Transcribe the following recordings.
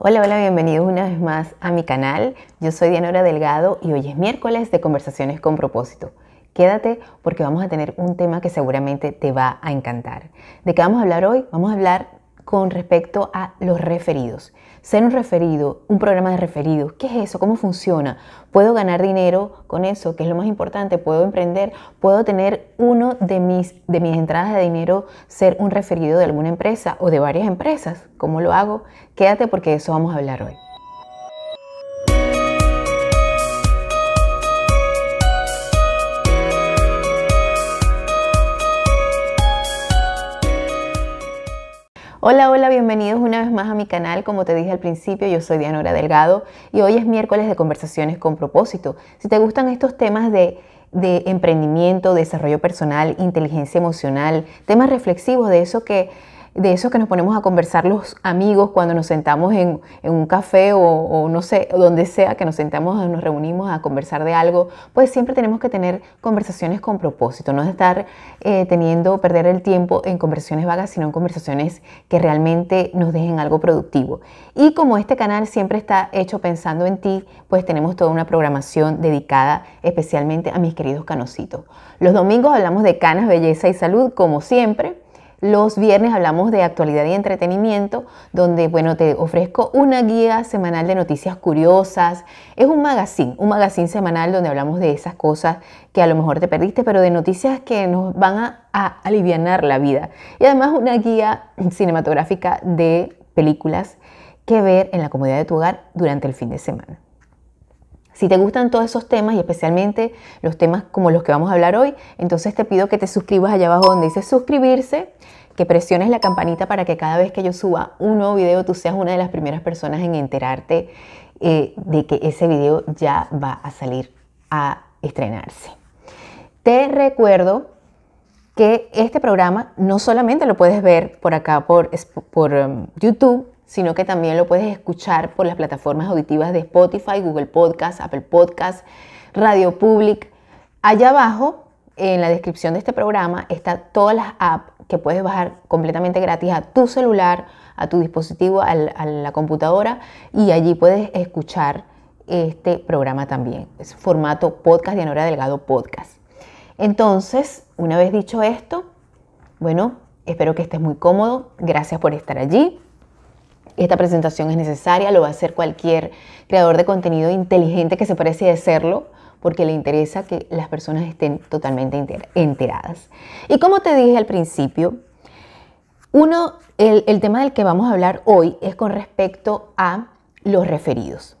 Hola, hola, bienvenidos una vez más a mi canal. Yo soy Dianora Delgado y hoy es miércoles de Conversaciones con propósito. Quédate porque vamos a tener un tema que seguramente te va a encantar. ¿De qué vamos a hablar hoy? Vamos a hablar con respecto a los referidos. Ser un referido, un programa de referidos, ¿qué es eso? ¿Cómo funciona? ¿Puedo ganar dinero con eso? ¿Qué es lo más importante? ¿Puedo emprender? ¿Puedo tener uno de mis, de mis entradas de dinero ser un referido de alguna empresa o de varias empresas? ¿Cómo lo hago? Quédate porque de eso vamos a hablar hoy. Hola, hola, bienvenidos una vez más a mi canal. Como te dije al principio, yo soy Dianora Delgado y hoy es miércoles de conversaciones con propósito. Si te gustan estos temas de, de emprendimiento, desarrollo personal, inteligencia emocional, temas reflexivos de eso que de eso que nos ponemos a conversar los amigos cuando nos sentamos en, un café o, no sé, donde sea que nos sentamos, nos reunimos a conversar de algo, pues siempre tenemos que tener conversaciones con propósito, no estar eh, teniendo, perder el tiempo en conversaciones vagas, sino en conversaciones que realmente nos dejen algo productivo. Y como este canal siempre está hecho pensando en ti, pues tenemos toda una programación dedicada especialmente a mis queridos canositos. Los domingos hablamos de canas, belleza y salud, como siempre. Los viernes hablamos de actualidad y entretenimiento, donde, bueno, te ofrezco una guía semanal de noticias curiosas. Es un magazine, un magazine semanal donde hablamos de esas cosas que a lo mejor te perdiste, pero de noticias que nos van a, a aliviar la vida. Y además una guía cinematográfica de películas que ver en la comodidad de tu hogar durante el fin de semana. Si te gustan todos esos temas y especialmente los temas como los que vamos a hablar hoy, entonces te pido que te suscribas allá abajo donde dice suscribirse, que presiones la campanita para que cada vez que yo suba un nuevo video tú seas una de las primeras personas en enterarte eh, de que ese video ya va a salir a estrenarse. Te recuerdo que este programa no solamente lo puedes ver por acá por, um, YouTube, sino que también lo puedes escuchar por las plataformas auditivas de Spotify, Google Podcast, Apple Podcast, Radio Public. Allá abajo, en la descripción de este programa, está todas las apps que puedes bajar completamente gratis a tu celular, a tu dispositivo, a la computadora y allí puedes escuchar este programa también. Es formato podcast de Anora Delgado Podcast. Entonces, una vez dicho esto, bueno, espero que estés muy cómodo. Gracias por estar allí. Esta presentación es necesaria, lo va a hacer cualquier creador de contenido inteligente que se parece de serlo, porque le interesa que las personas estén totalmente enteradas. Y como te dije al principio, uno, el, el tema del que vamos a hablar hoy es con respecto a los referidos.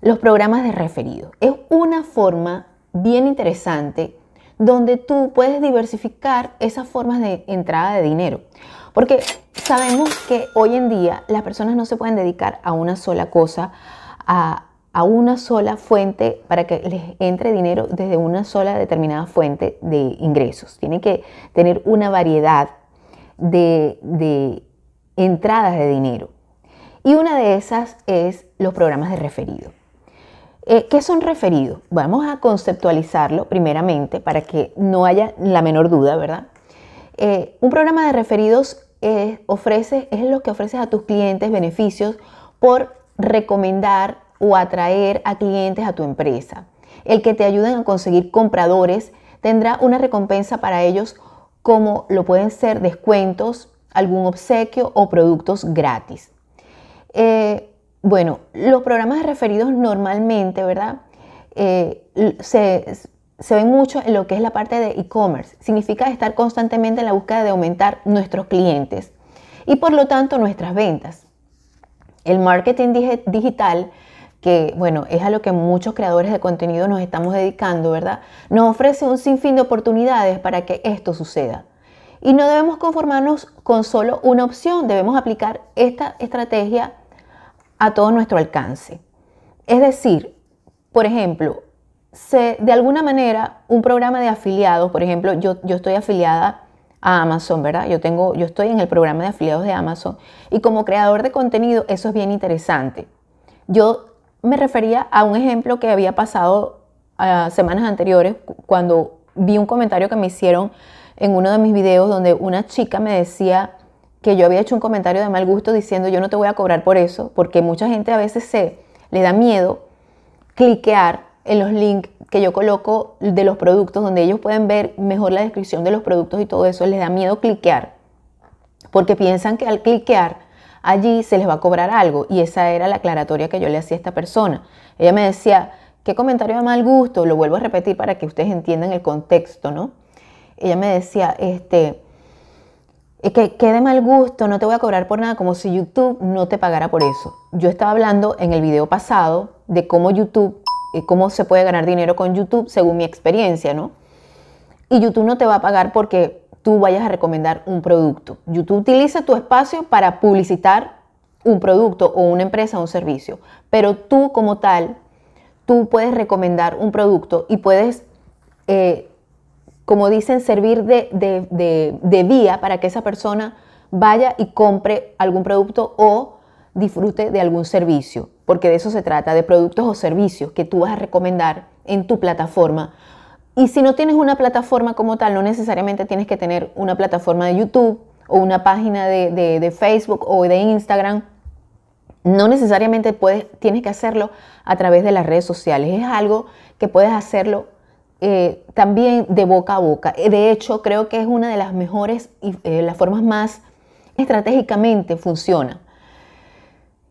Los programas de referidos. Es una forma bien interesante donde tú puedes diversificar esas formas de entrada de dinero. Porque sabemos que hoy en día las personas no se pueden dedicar a una sola cosa, a, una sola fuente para que les entre dinero desde una sola determinada fuente de ingresos. Tienen que tener una variedad de, entradas de dinero. Y una de esas es los programas de referido. Eh, ¿Qué son referidos? Vamos a conceptualizarlo primeramente para que no haya la menor duda, ¿verdad? Eh, un programa de referidos es, ofrece, es lo que ofreces a tus clientes beneficios por recomendar o atraer a clientes a tu empresa. El que te ayuden a conseguir compradores tendrá una recompensa para ellos como lo pueden ser descuentos, algún obsequio o productos gratis. Eh, bueno, los programas referidos normalmente, ¿verdad? Eh, se, se ven mucho en lo que es la parte de e-commerce. Significa estar constantemente en la búsqueda de aumentar nuestros clientes y por lo tanto nuestras ventas. El marketing digital, que bueno, es a lo que muchos creadores de contenido nos estamos dedicando, ¿verdad? Nos ofrece un sinfín de oportunidades para que esto suceda. Y no debemos conformarnos con solo una opción, debemos aplicar esta estrategia a todo nuestro alcance. Es decir, por ejemplo, de alguna manera un programa de afiliados, por ejemplo, yo, yo estoy afiliada a Amazon, ¿verdad? Yo, tengo, yo estoy en el programa de afiliados de Amazon y como creador de contenido eso es bien interesante. Yo me refería a un ejemplo que había pasado uh, semanas anteriores cuando vi un comentario que me hicieron en uno de mis videos donde una chica me decía que yo había hecho un comentario de mal gusto diciendo yo no te voy a cobrar por eso, porque mucha gente a veces se le da miedo cliquear en los links que yo coloco de los productos, donde ellos pueden ver mejor la descripción de los productos y todo eso, les da miedo cliquear, porque piensan que al cliquear allí se les va a cobrar algo, y esa era la aclaratoria que yo le hacía a esta persona. Ella me decía, qué comentario de mal gusto, lo vuelvo a repetir para que ustedes entiendan el contexto, ¿no? Ella me decía, este, que, que de mal gusto, no te voy a cobrar por nada, como si YouTube no te pagara por eso. Yo estaba hablando en el video pasado de cómo YouTube cómo se puede ganar dinero con YouTube según mi experiencia, ¿no? Y YouTube no te va a pagar porque tú vayas a recomendar un producto. YouTube utiliza tu espacio para publicitar un producto o una empresa o un servicio, pero tú como tal, tú puedes recomendar un producto y puedes, eh, como dicen, servir de, de vía para que esa persona vaya y compre algún producto o disfrute de algún servicio porque de eso se trata, de productos o servicios que tú vas a recomendar en tu plataforma. Y si no tienes una plataforma como tal, no necesariamente tienes que tener una plataforma de YouTube o una página de, Facebook o de Instagram. No necesariamente puedes, tienes que hacerlo a través de las redes sociales. Es algo que puedes hacerlo eh, también de boca a boca. De hecho, creo que es una de las mejores y eh, las formas más estratégicamente funciona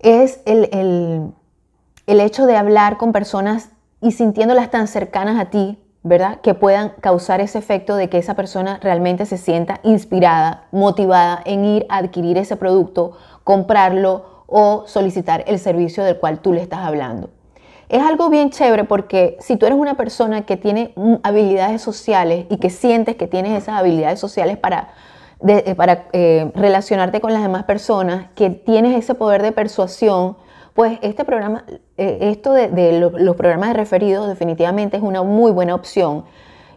es el, hecho de hablar con personas y sintiéndolas tan cercanas a ti, ¿verdad? Que puedan causar ese efecto de que esa persona realmente se sienta inspirada, motivada en ir a adquirir ese producto, comprarlo o solicitar el servicio del cual tú le estás hablando. Es algo bien chévere porque si tú eres una persona que tiene habilidades sociales y que sientes que tienes esas habilidades sociales para eh, para eh, relacionarte con las demás personas, que tienes ese poder de persuasión, pues este programa, eh, esto de, los programas de referidos definitivamente es una muy buena opción.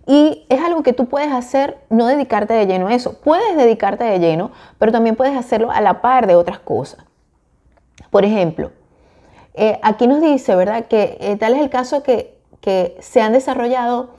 Y es algo que tú puedes hacer, no dedicarte de lleno a eso. Puedes dedicarte de lleno, pero también puedes hacerlo a la par de otras cosas. Por ejemplo, aquí nos dice, ¿verdad?, que tal es el caso que, que se han desarrollado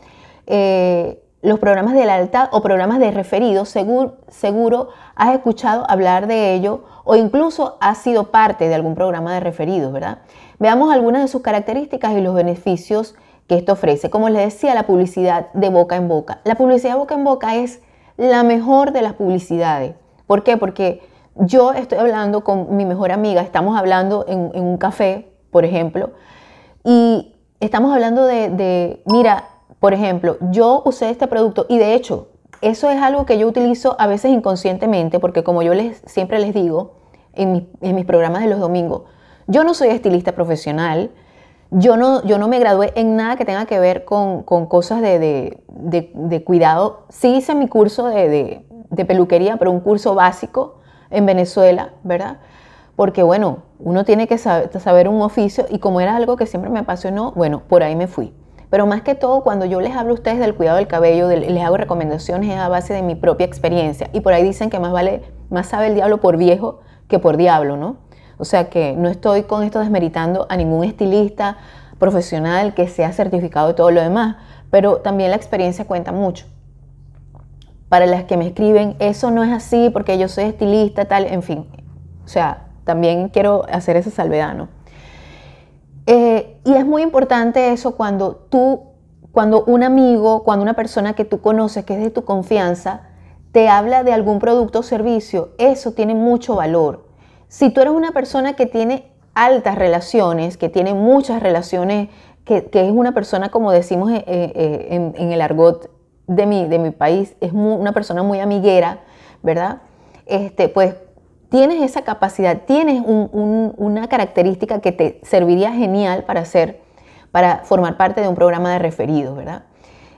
los programas de lealtad o programas de referidos, seguro, seguro has escuchado hablar de ello o incluso has sido parte de algún programa de referidos, ¿verdad? Veamos algunas de sus características y los beneficios que esto ofrece. Como les decía, la publicidad de boca en boca. La publicidad de boca en boca es la mejor de las publicidades. ¿Por qué? Porque yo estoy hablando con mi mejor amiga, estamos hablando en, un café, por ejemplo, y estamos hablando de, de mira, por ejemplo, yo usé este producto y de hecho, eso es algo que yo utilizo a veces inconscientemente, porque como yo les, siempre les digo en, mis programas de los domingos, yo no soy estilista profesional, yo no, yo no me gradué en nada que tenga que ver con, cosas de, cuidado. Sí hice mi curso de, peluquería, pero un curso básico en Venezuela, ¿verdad? Porque bueno, uno tiene que saber, saber un oficio y como era algo que siempre me apasionó, bueno, por ahí me fui. Pero más que todo, cuando yo les hablo a ustedes del cuidado del cabello, les hago recomendaciones es a base de mi propia experiencia. Y por ahí dicen que más vale, más sabe el diablo por viejo que por diablo, ¿no? O sea que no estoy con esto desmeritando a ningún estilista profesional que sea certificado y todo lo demás, pero también la experiencia cuenta mucho. Para las que me escriben, eso no es así porque yo soy estilista, tal, en fin. O sea, también quiero hacer esa salvedad, ¿no? Eh, y es muy importante eso cuando tú, cuando un amigo, cuando una persona que tú conoces, que es de tu confianza, te habla de algún producto o servicio, eso tiene mucho valor. Si tú eres una persona que tiene altas relaciones, que tiene muchas relaciones, que, es una persona, como decimos eh, eh, en, el argot de mi, de mi país, es una persona muy amiguera, ¿verdad? Este, pues tienes esa capacidad, tienes una característica que te serviría genial para hacer, para formar parte de un programa de referidos, ¿verdad?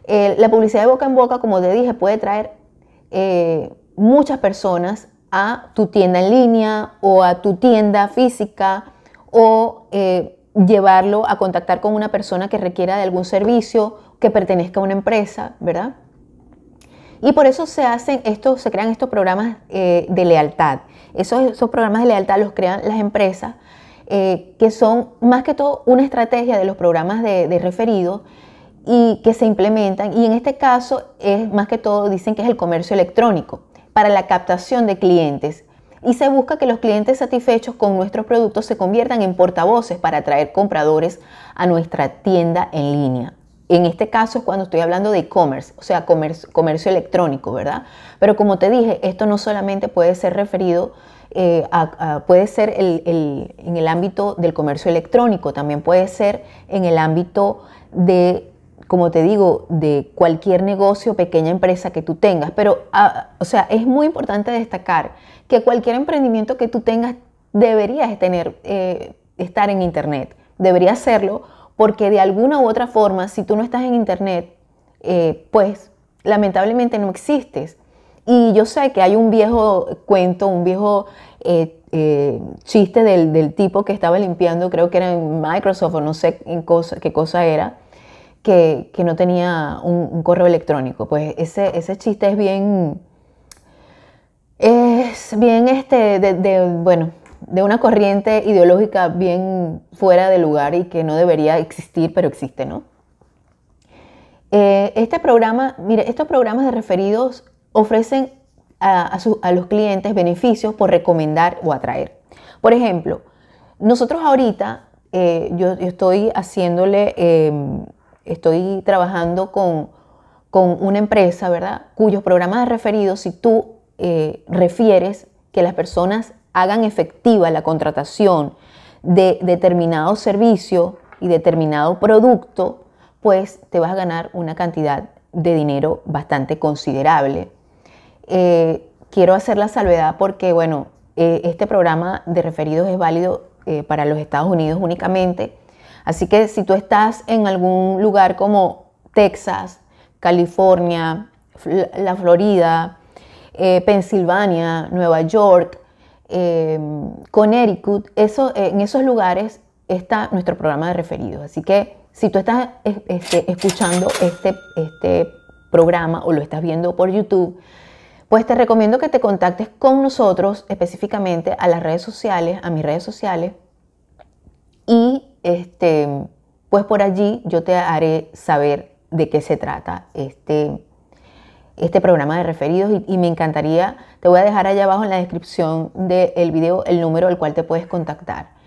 la publicidad de boca en boca, como te dije, puede traer eh, muchas personas a tu tienda en línea o a tu tienda física o eh, llevarlo a contactar con una persona que requiera de algún servicio que pertenezca a una empresa, ¿verdad? Y por eso se hacen estos, se crean estos programas eh, de lealtad. Esos, programas de lealtad los crean las empresas, eh, que son más que todo una estrategia de los programas de, de referido y que se implementan. Y en este caso es más que todo, dicen que es el comercio electrónico para la captación de clientes. y se busca que los clientes satisfechos con nuestros productos se conviertan en portavoces para atraer compradores a nuestra tienda en línea. En este caso es cuando estoy hablando de e-commerce, o sea, comercio, electrónico, ¿verdad? Pero como te dije, esto no solamente puede ser referido, eh, a, puede ser en el ámbito del comercio electrónico, también puede ser en el ámbito de, como te digo, de cualquier negocio, pequeña empresa que tú tengas. Pero, ah, o sea, es muy importante destacar que cualquier emprendimiento que tú tengas deberías tener, eh, estar en Internet. Debería hacerlo porque de alguna u otra forma, si tú no estás en Internet, eh, pues lamentablemente no existes. Y yo sé que hay un viejo cuento, un viejo eh, eh, chiste del, tipo que estaba limpiando, creo que era en Microsoft o no sé qué cosa era, que, no tenía un, correo electrónico. Pues ese, ese chiste es bien, es bien este, de, bueno, de una corriente ideológica bien fuera de lugar y que no debería existir, pero existe, ¿no? Eh, este programa, mire, estos programas de referidos ofrecen a, los clientes beneficios por recomendar o atraer. Por ejemplo, nosotros ahorita, eh, yo, estoy haciéndole, em, estoy trabajando con, con, una empresa, ¿verdad? Cuyos programas de referidos, si tú eh, refieres que las personas hagan efectiva la contratación de determinado servicio y determinado producto, pues te vas a ganar una cantidad de dinero bastante considerable. Eh, quiero hacer la salvedad porque, bueno, eh, este programa de referidos es válido eh, para los Estados Unidos únicamente. Así que si tú estás en algún lugar como Texas, California, la Florida, Pensilvania, Nueva York, eh, Connecticut, eso, eh, en esos lugares está nuestro programa de referidos. Así que si tú estás este, escuchando este, este programa o lo estás viendo por YouTube, pues te recomiendo que te contactes con nosotros específicamente a las redes sociales, a mis redes sociales, y este, pues por allí yo te haré saber de qué se trata este, este programa de referidos y, me encantaría, te voy a dejar allá abajo en la descripción del video el número al cual te puedes contactar.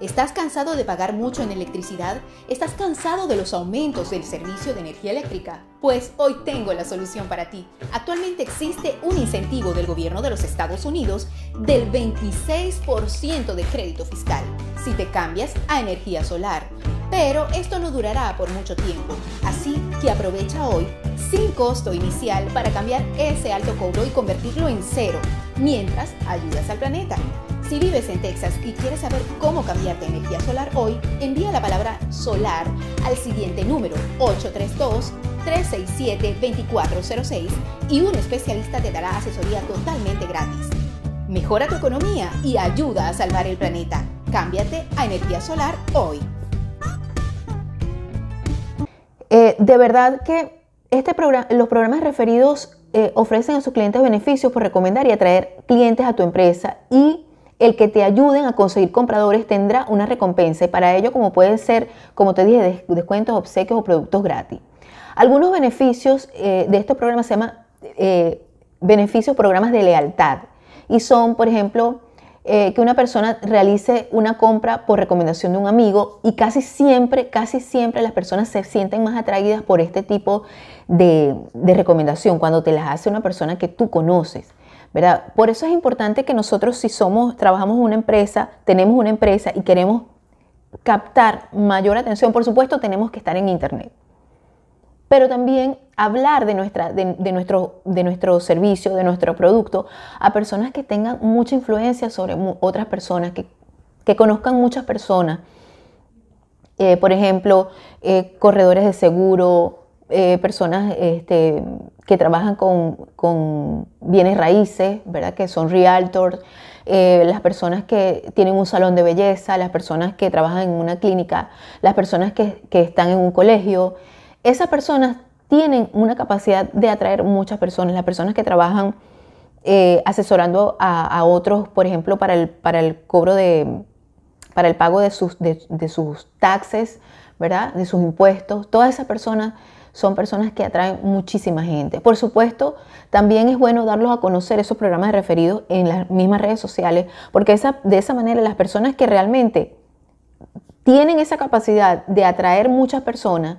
¿Estás cansado de pagar mucho en electricidad? ¿Estás cansado de los aumentos del servicio de energía eléctrica? Pues hoy tengo la solución para ti. Actualmente existe un incentivo del gobierno de los Estados Unidos del 26% de crédito fiscal si te cambias a energía solar. Pero esto no durará por mucho tiempo, así que aprovecha hoy sin costo inicial para cambiar ese alto cobro y convertirlo en cero, mientras ayudas al planeta. Si vives en Texas y quieres saber cómo cambiarte a energía solar hoy, envía la palabra solar al siguiente número 832-367-2406 y un especialista te dará asesoría totalmente gratis. Mejora tu economía y ayuda a salvar el planeta. Cámbiate a energía solar hoy. De verdad que este los programas referidos eh, ofrecen a sus clientes beneficios por recomendar y atraer clientes a tu empresa y el que te ayuden a conseguir compradores tendrá una recompensa y para ello como pueden ser, como te dije, descuentos, obsequios o productos gratis. Algunos beneficios eh, de estos programas se llaman beneficios programas de lealtad y son, por ejemplo, eh, que una persona realice una compra por recomendación de un amigo y casi siempre, casi siempre las personas se sienten más atraídas por este tipo de, recomendación cuando te las hace una persona que tú conoces. ¿verdad? Por eso es importante que nosotros si somos, trabajamos en una empresa, tenemos una empresa y queremos captar mayor atención, por supuesto tenemos que estar en Internet pero también hablar de, nuestra, de, nuestro, de nuestro servicio, de nuestro producto, a personas que tengan mucha influencia sobre otras personas, que, conozcan muchas personas. Eh, por ejemplo, eh, corredores de seguro, eh, personas este, que trabajan con, bienes raíces, ¿verdad? que son realtors, las personas que tienen un salón de belleza, las personas que trabajan en una clínica, las personas que, que están en un colegio, esas personas tienen una capacidad de atraer muchas personas, las personas que trabajan eh, asesorando a, otros, por ejemplo, para el, cobro de, para el pago de sus, de, sus taxes, ¿verdad? De sus impuestos. Todas esas personas son personas que atraen muchísima gente. Por supuesto, también es bueno darlos a conocer esos programas de referidos en las mismas redes sociales, porque de esa manera las personas que realmente tienen esa capacidad de atraer muchas personas,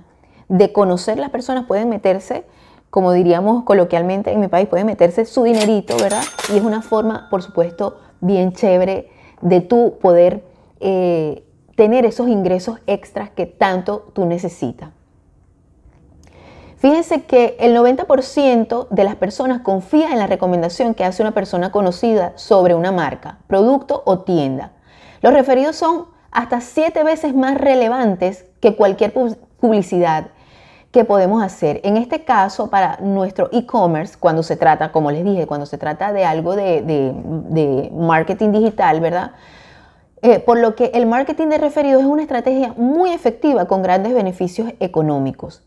de conocer las personas, pueden meterse, como diríamos coloquialmente en mi país, pueden meterse su dinerito, ¿verdad? Y es una forma, por supuesto, bien chévere de tú poder eh, tener esos ingresos extras que tanto tú necesitas. Fíjense que el 90% de las personas confía en la recomendación que hace una persona conocida sobre una marca, producto o tienda. Los referidos son hasta siete veces más relevantes que cualquier publicidad que podemos hacer. En este caso, para nuestro e-commerce, cuando se trata, como les dije, cuando se trata de algo de, marketing digital, ¿verdad? Eh, por lo que el marketing de referidos es una estrategia muy efectiva con grandes beneficios económicos.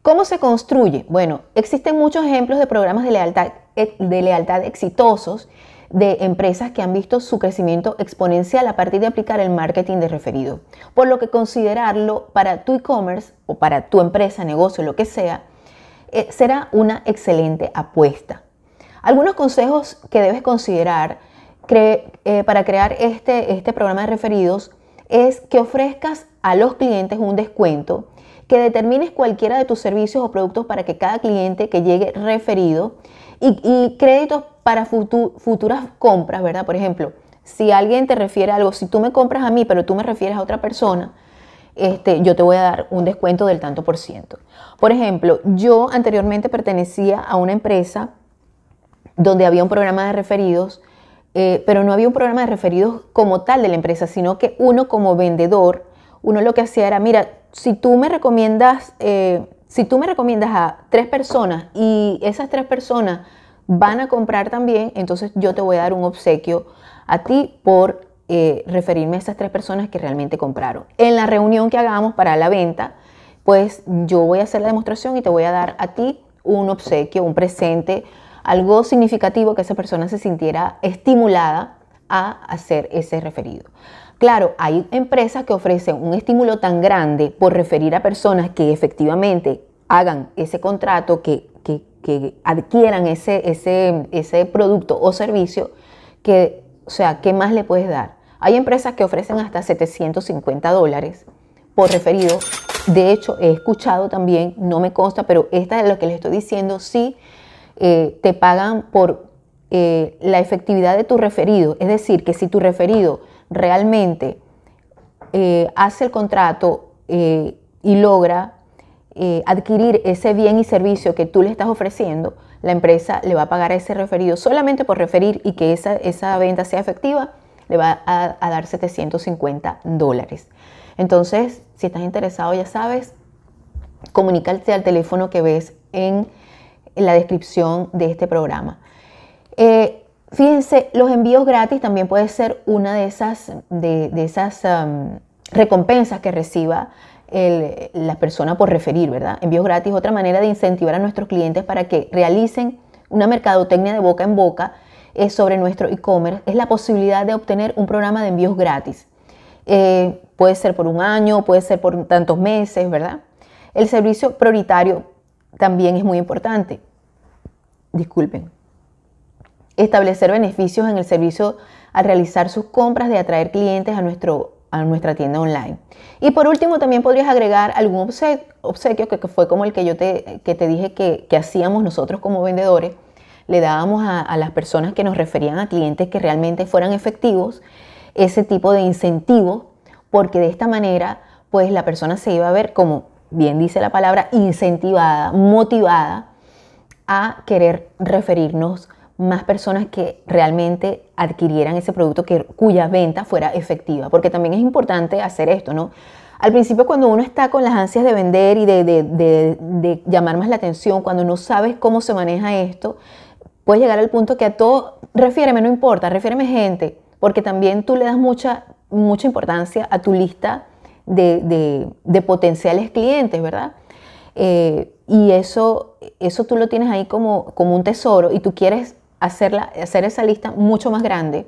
¿Cómo se construye? Bueno, existen muchos ejemplos de programas de lealtad, eh, de lealtad exitosos de empresas que han visto su crecimiento exponencial a partir de aplicar el marketing de referido. Por lo que considerarlo para tu e-commerce o para tu empresa, negocio, lo que sea, eh, será una excelente apuesta. Algunos consejos que debes considerar eh, para crear este, este programa de referidos es que ofrezcas a los clientes un descuento que determines cualquiera de tus servicios o productos para que cada cliente que llegue referido y, créditos para futuras compras, ¿verdad? Por ejemplo, si alguien te refiere a algo, si tú me compras a mí, pero tú me refieres a otra persona, este, yo te voy a dar un descuento del tanto por ciento. Por ejemplo, yo anteriormente pertenecía a una empresa donde había un programa de referidos, eh, pero no había un programa de referidos como tal de la empresa, sino que uno como vendedor, uno lo que hacía era, mira, si tú me recomiendas, eh, si tú me recomiendas a tres personas y esas tres personas van a comprar también, entonces yo te voy a dar un obsequio a ti por eh, referirme a esas tres personas que realmente compraron. En la reunión que hagamos para la venta, pues yo voy a hacer la demostración y te voy a dar a ti un obsequio, un presente, algo significativo que esa persona se sintiera estimulada a hacer ese referido. Claro, hay empresas que ofrecen un estímulo tan grande por referir a personas que efectivamente hagan ese contrato, que, adquieran ese, ese, ese producto o servicio, que, o sea, ¿qué más le puedes dar? Hay empresas que ofrecen hasta 750 dólares por referido. De hecho, he escuchado también, no me consta, pero esta es lo que les estoy diciendo, sí eh, te pagan por eh, la efectividad de tu referido. Es decir, que si tu referido realmente eh, hace el contrato eh, y logra eh, adquirir ese bien y servicio que tú le estás ofreciendo, la empresa le va a pagar a ese referido solamente por referir y que esa, esa venta sea efectiva, le va a, dar 750 dólares. Entonces, si estás interesado, ya sabes, comunícate al teléfono que ves en, la descripción de este programa. Fíjense, los envíos gratis también puede ser una de esas, um, recompensas que reciba la persona por referir, ¿verdad? Envíos gratis, otra manera de incentivar a nuestros clientes para que realicen una mercadotecnia de boca en boca es sobre nuestro e-commerce, es la posibilidad de obtener un programa de envíos gratis. Eh, puede ser por un año, puede ser por tantos meses, ¿verdad? El servicio prioritario también es muy importante. Disculpen establecer beneficios en el servicio al realizar sus compras, de atraer clientes a, nuestro, a nuestra tienda online. Y por último, también podrías agregar algún obsequio, que, fue como el que yo te, que te dije que, hacíamos nosotros como vendedores. Le dábamos a, a las personas que nos referían a clientes que realmente fueran efectivos ese tipo de incentivo, porque de esta manera, pues la persona se iba a ver, como bien dice la palabra, incentivada, motivada a querer referirnos más personas que realmente adquirieran ese producto que, cuya venta fuera efectiva, porque también es importante hacer esto, ¿no? Al principio cuando uno está con las ansias de vender y de, llamar más la atención, cuando no sabes cómo se maneja esto, puedes llegar al punto que a todo, refiéreme, no importa, refiéreme gente, porque también tú le das mucha, mucha importancia a tu lista de, potenciales clientes, ¿verdad? Eh, y eso, eso tú lo tienes ahí como, como un tesoro y tú quieres hacerla, hacer esa lista mucho más grande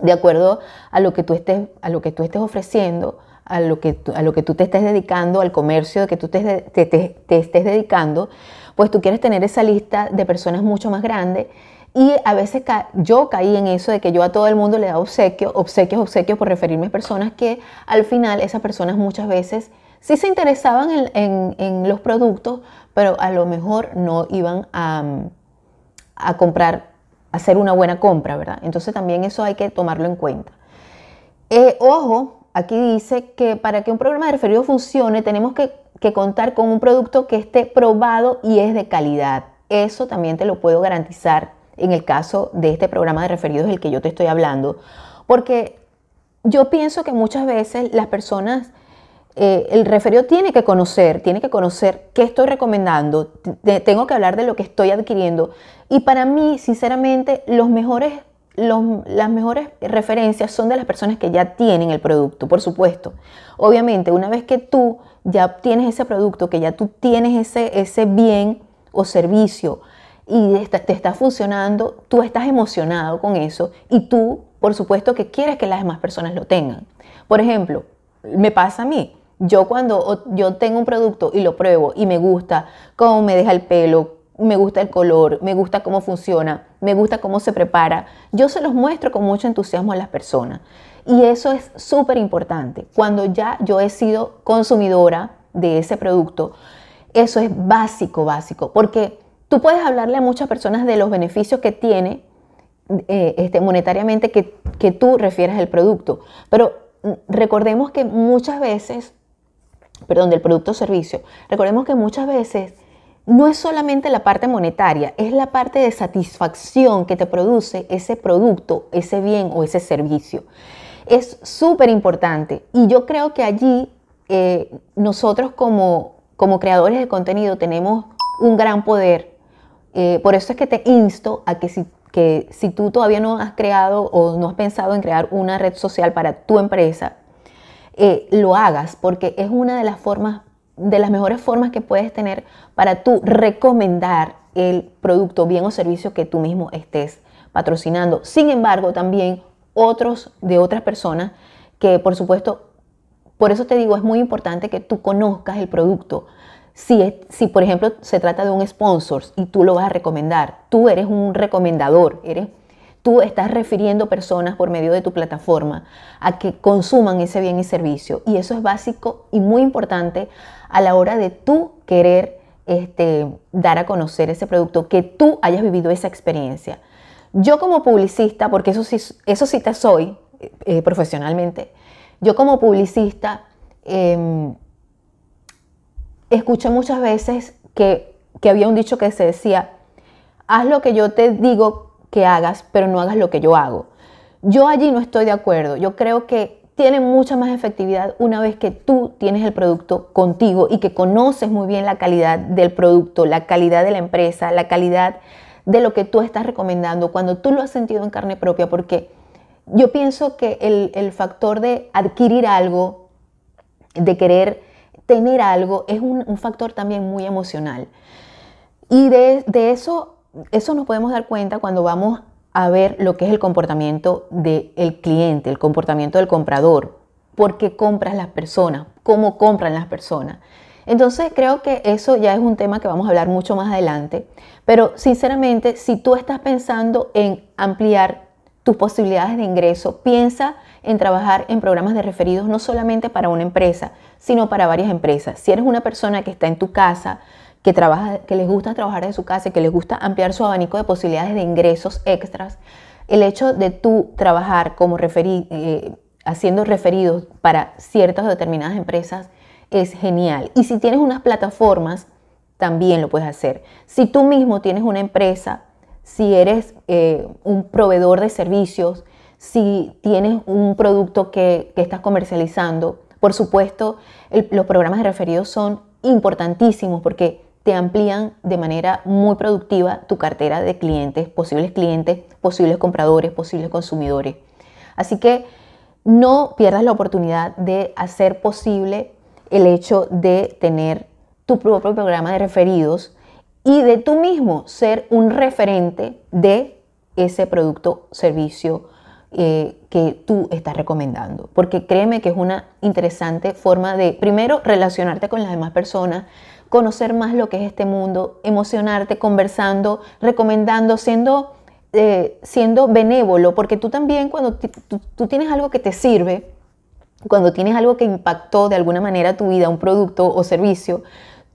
de acuerdo a lo que tú estés, a lo que tú estés ofreciendo, a lo que, a lo que tú te estés dedicando, al comercio que tú te, te, estés dedicando, pues tú quieres tener esa lista de personas mucho más grande. Y a veces yo caí en eso de que yo a todo el mundo le da obsequio, obsequios, obsequios por referirme a personas que al final esas personas muchas veces sí se interesaban en, en, los productos, pero a lo mejor no iban a, a comprar, hacer una buena compra, ¿verdad? Entonces también eso hay que tomarlo en cuenta. Eh, ojo, aquí dice que para que un programa de referido funcione tenemos que, contar con un producto que esté probado y es de calidad. Eso también te lo puedo garantizar en el caso de este programa de referidos del que yo te estoy hablando, porque yo pienso que muchas veces las personas, eh, el referido tiene que conocer, tiene que conocer qué estoy recomendando, tengo que hablar de lo que estoy adquiriendo. Y para mí, sinceramente, las mejores referencias son de las personas que ya tienen el producto, por supuesto. Obviamente, una vez que tú ya tienes ese producto, que ya tú tienes ese, bien o servicio y te está funcionando, tú estás emocionado con eso y tú, por supuesto, que quieres que las demás personas lo tengan. Por ejemplo, me pasa a mí. Yo cuando yo tengo un producto y lo pruebo y me gusta cómo me deja el pelo, me gusta el color, me gusta cómo funciona, me gusta cómo se prepara. Yo se los muestro con mucho entusiasmo a las personas. Y eso es súper importante. Cuando ya yo he sido consumidora de ese producto, eso es básico, básico, porque tú puedes hablarle a muchas personas de los beneficios que tiene eh, este, monetariamente que, que tú refieres al producto, pero mm, recordemos que muchas veces, perdón, del producto o servicio, recordemos que muchas veces no es solamente la parte monetaria, es la parte de satisfacción que te produce ese producto, ese bien o ese servicio. Es súper importante y yo creo que allí eh, nosotros como, como creadores de contenido tenemos un gran poder. Eh, por eso es que te insto a que si, que si tú todavía no has creado o no has pensado en crear una red social para tu empresa, eh, lo hagas porque es una de las formas de las mejores formas que puedes tener para tú recomendar el producto, bien o servicio que tú mismo estés patrocinando. Sin embargo, también otros de otras personas que, por supuesto, por eso te digo, es muy importante que tú conozcas el producto. Si, si, por ejemplo, se trata de un sponsor y tú lo vas a recomendar, tú eres un recomendador, eres tú estás refiriendo personas por medio de tu plataforma a que consuman ese bien y servicio. Y eso es básico y muy importante a la hora de tú querer este, dar a conocer ese producto, que tú hayas vivido esa experiencia. Yo como publicista, porque eso sí, eso sí te soy eh, profesionalmente, yo como publicista em, escuché muchas veces que, que había un dicho que se decía, haz lo que yo te digo que hagas, pero no hagas lo que yo hago. Yo allí no estoy de acuerdo. Yo creo que tiene mucha más efectividad una vez que tú tienes el producto contigo y que conoces muy bien la calidad del producto, la calidad de la empresa, la calidad de lo que tú estás recomendando, cuando tú lo has sentido en carne propia, porque yo pienso que el, factor de adquirir algo, de querer tener algo, es un, factor también muy emocional. Y de, de eso eso nos podemos dar cuenta cuando vamos a ver lo que es el comportamiento del cliente, el comportamiento del comprador, por qué compras las personas, cómo compran las personas. Entonces creo que eso ya es un tema que vamos a hablar mucho más adelante, pero sinceramente si tú estás pensando en ampliar tus posibilidades de ingreso, piensa en trabajar en programas de referidos no solamente para una empresa, sino para varias empresas. Si eres una persona que está en tu casa, que, trabaja, que les gusta trabajar en su casa, que les gusta ampliar su abanico de posibilidades de ingresos extras, el hecho de tú trabajar como referi eh, haciendo referidos para ciertas determinadas empresas es genial. Y si tienes unas plataformas, también lo puedes hacer. Si tú mismo tienes una empresa, si eres eh, un proveedor de servicios, si tienes un producto que, que estás comercializando, por supuesto, los programas de referidos son importantísimos porque te amplían de manera muy productiva tu cartera de clientes, posibles clientes, posibles compradores, posibles consumidores. Así que no pierdas la oportunidad de hacer posible el hecho de tener tu propio programa de referidos y de tú mismo ser un referente de ese producto, servicio eh, que tú estás recomendando. Porque créeme que es una interesante forma de, primero, relacionarte con las demás personas, conocer más lo que es este mundo, emocionarte, conversando, recomendando, siendo, eh, siendo benévolo, porque tú también cuando tú, tienes algo que te sirve, cuando tienes algo que impactó de alguna manera tu vida, un producto o servicio,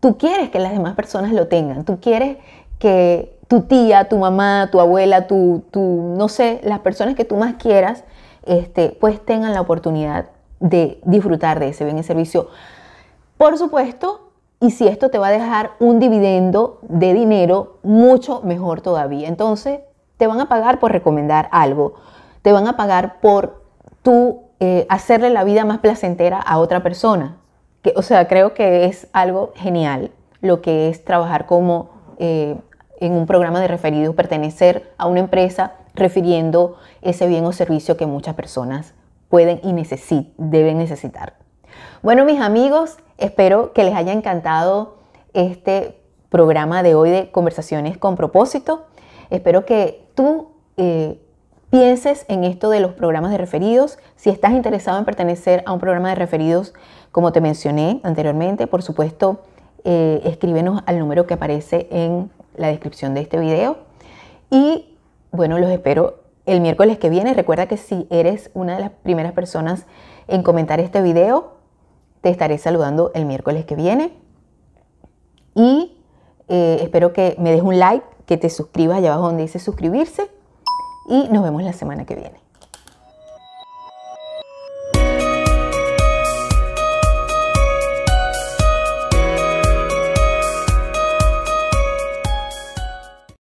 tú quieres que las demás personas lo tengan, tú quieres que tu tía, tu mamá, tu abuela, tu, no sé, las personas que tú más quieras, este, pues tengan la oportunidad de disfrutar de ese bien y servicio. Por supuesto, y si esto te va a dejar un dividendo de dinero, mucho mejor todavía. Entonces, te van a pagar por recomendar algo, te van a pagar por tú eh, hacerle la vida más placentera a otra persona. Que, o sea, creo que es algo genial lo que es trabajar como eh, en un programa de referidos, pertenecer a una empresa refiriendo ese bien o servicio que muchas personas pueden y deben necesitar. Bueno, mis amigos, espero que les haya encantado este programa de hoy de conversaciones con propósito. Espero que tú eh, pienses en esto de los programas de referidos. Si estás interesado en pertenecer a un programa de referidos, como te mencioné anteriormente, por supuesto, eh, escríbenos al número que aparece en la descripción de este video. Y bueno, los espero el miércoles que viene. Recuerda que si eres una de las primeras personas en comentar este video, te estaré saludando el miércoles que viene. Y eh, espero que me des un like, que te suscribas allá abajo donde dice suscribirse. Y nos vemos la semana que viene.